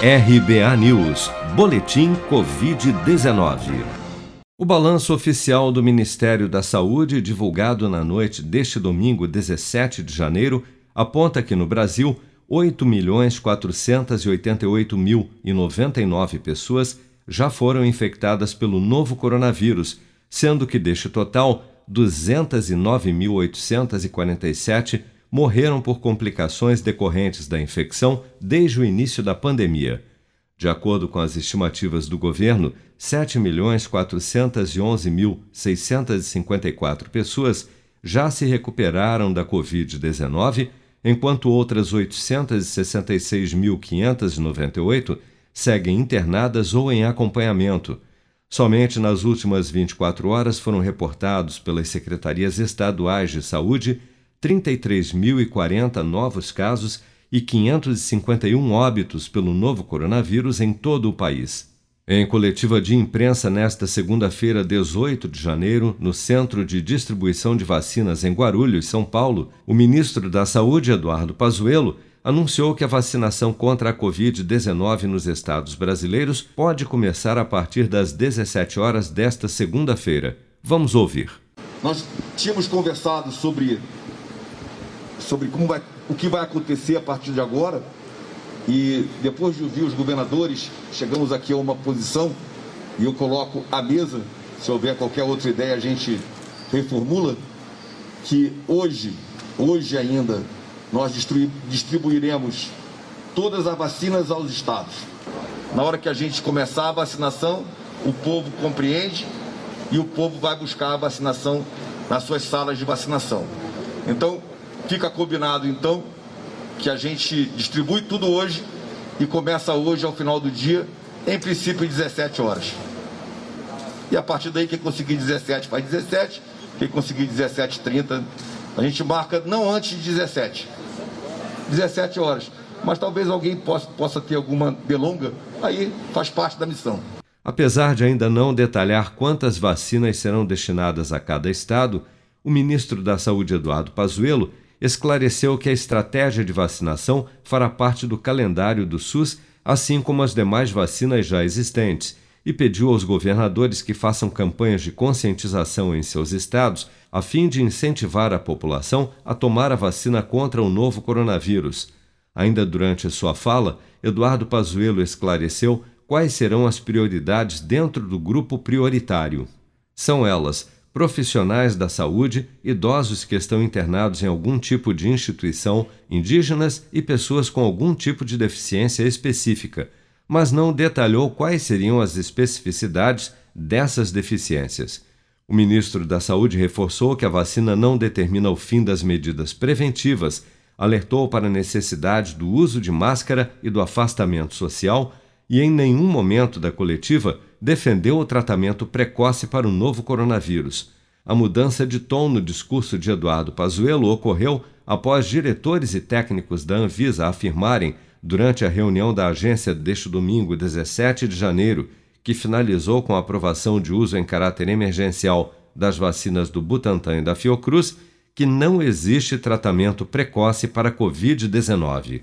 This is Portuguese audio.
RBA News, Boletim Covid-19. O balanço oficial do Ministério da Saúde, divulgado na noite deste domingo, 17 de janeiro, aponta que no Brasil, 8.488.099 pessoas já foram infectadas pelo novo coronavírus, sendo que deste total, 209.847 morreram por complicações decorrentes da infecção desde o início da pandemia. De acordo com as estimativas do governo, 7.411.654 pessoas já se recuperaram da Covid-19, enquanto outras 866.598 seguem internadas ou em acompanhamento. Somente nas últimas 24 horas foram reportados pelas secretarias estaduais de saúde 33.040 novos casos e 551 óbitos pelo novo coronavírus em todo o país. Em coletiva de imprensa nesta segunda-feira, 18 de janeiro, no Centro de Distribuição de Vacinas em Guarulhos, São Paulo, o ministro da Saúde, Eduardo Pazuello, anunciou que a vacinação contra a Covid-19 nos estados brasileiros pode começar a partir das 17 horas desta segunda-feira. Vamos ouvir. Nós tínhamos conversado sobre sobre como vai, o que vai acontecer a partir de agora. E depois de ouvir os governadores, chegamos aqui a uma posição e eu coloco à mesa, se houver qualquer outra ideia, a gente reformula, que hoje, hoje ainda, nós distribuiremos todas as vacinas aos estados. Na hora que a gente começar a vacinação, o povo compreende e o povo vai buscar a vacinação nas suas salas de vacinação. Então, Fica combinado então que a gente distribui tudo hoje e começa hoje ao final do dia, em princípio 17 horas. E a partir daí quem conseguir 17 faz 17, quem conseguir 17 30, a gente marca não antes de 17. 17 horas. Mas talvez alguém possa, possa ter alguma delonga, aí faz parte da missão. Apesar de ainda não detalhar quantas vacinas serão destinadas a cada estado, o ministro da Saúde Eduardo Pazuello esclareceu que a estratégia de vacinação fará parte do calendário do SUS, assim como as demais vacinas já existentes, e pediu aos governadores que façam campanhas de conscientização em seus estados, a fim de incentivar a população a tomar a vacina contra o novo coronavírus. Ainda durante sua fala, Eduardo Pazuello esclareceu quais serão as prioridades dentro do grupo prioritário. São elas: profissionais da saúde, idosos que estão internados em algum tipo de instituição, indígenas e pessoas com algum tipo de deficiência específica, mas não detalhou quais seriam as especificidades dessas deficiências. O ministro da Saúde reforçou que a vacina não determina o fim das medidas preventivas, alertou para a necessidade do uso de máscara e do afastamento social e, em nenhum momento da coletiva, defendeu o tratamento precoce para o novo coronavírus. A mudança de tom no discurso de Eduardo Pazuello ocorreu após diretores e técnicos da Anvisa afirmarem, durante a reunião da agência deste domingo, 17 de janeiro, que finalizou com a aprovação de uso em caráter emergencial das vacinas do Butantan e da Fiocruz, que não existe tratamento precoce para a Covid-19.